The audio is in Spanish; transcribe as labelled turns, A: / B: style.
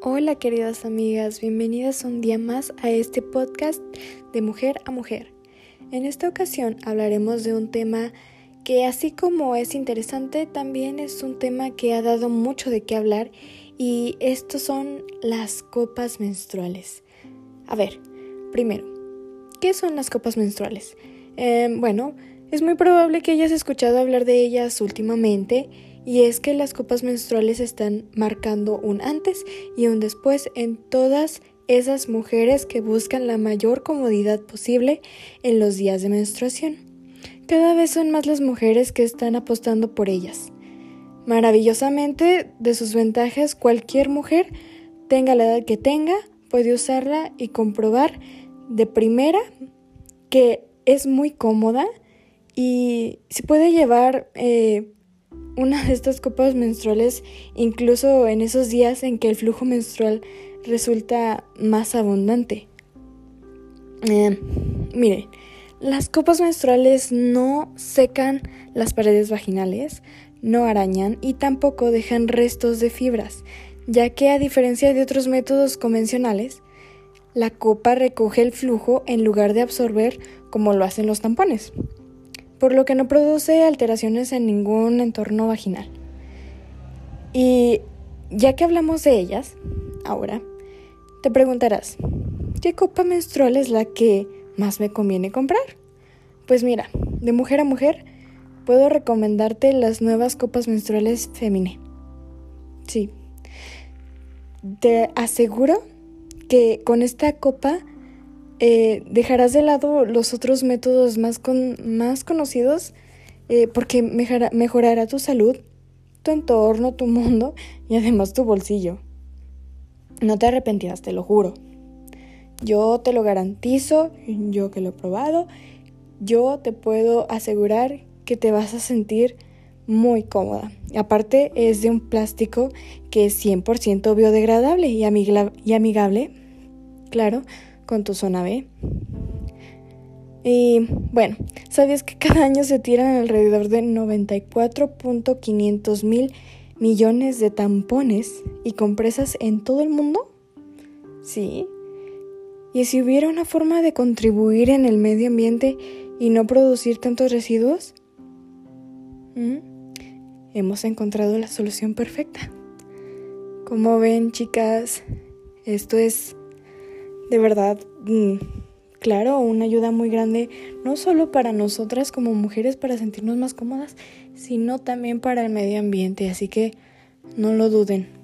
A: Hola queridas amigas, bienvenidas un día más a este podcast de mujer a mujer. En esta ocasión hablaremos de un tema que así como es interesante, también es un tema que ha dado mucho de qué hablar y estos son las copas menstruales. A ver, primero, ¿qué son las copas menstruales? Eh, bueno, es muy probable que hayas escuchado hablar de ellas últimamente y es que las copas menstruales están marcando un antes y un después en todas esas mujeres que buscan la mayor comodidad posible en los días de menstruación. Cada vez son más las mujeres que están apostando por ellas. Maravillosamente, de sus ventajas, cualquier mujer, tenga la edad que tenga, puede usarla y comprobar de primera que es muy cómoda y se puede llevar eh, una de estas copas menstruales incluso en esos días en que el flujo menstrual resulta más abundante. Eh, miren, las copas menstruales no secan las paredes vaginales, no arañan y tampoco dejan restos de fibras, ya que a diferencia de otros métodos convencionales, la copa recoge el flujo en lugar de absorber como lo hacen los tampones por lo que no produce alteraciones en ningún entorno vaginal. Y ya que hablamos de ellas, ahora, te preguntarás, ¿qué copa menstrual es la que más me conviene comprar? Pues mira, de mujer a mujer, puedo recomendarte las nuevas copas menstruales Femine. Sí. Te aseguro que con esta copa eh, dejarás de lado los otros métodos más, más conocidos eh, porque mejorará tu salud, tu entorno, tu mundo y además tu bolsillo. No te arrepentirás, te lo juro. Yo te lo garantizo, yo que lo he probado, yo te puedo asegurar que te vas a sentir muy cómoda. Aparte es de un plástico que es 100% biodegradable y amigable, claro, con tu zona B. Y bueno, ¿sabías que cada año se tiran alrededor de 94.500 mil millones de tampones y compresas en todo el mundo? Sí. ¿Y si hubiera una forma de contribuir en el medio ambiente y no producir tantos residuos? Hemos encontrado la solución perfecta. Como ven, chicas, esto es de verdad, mm, claro, una ayuda muy grande, no solo para nosotras como mujeres para sentirnos más cómodas, sino también para el medio ambiente. Así que no lo duden.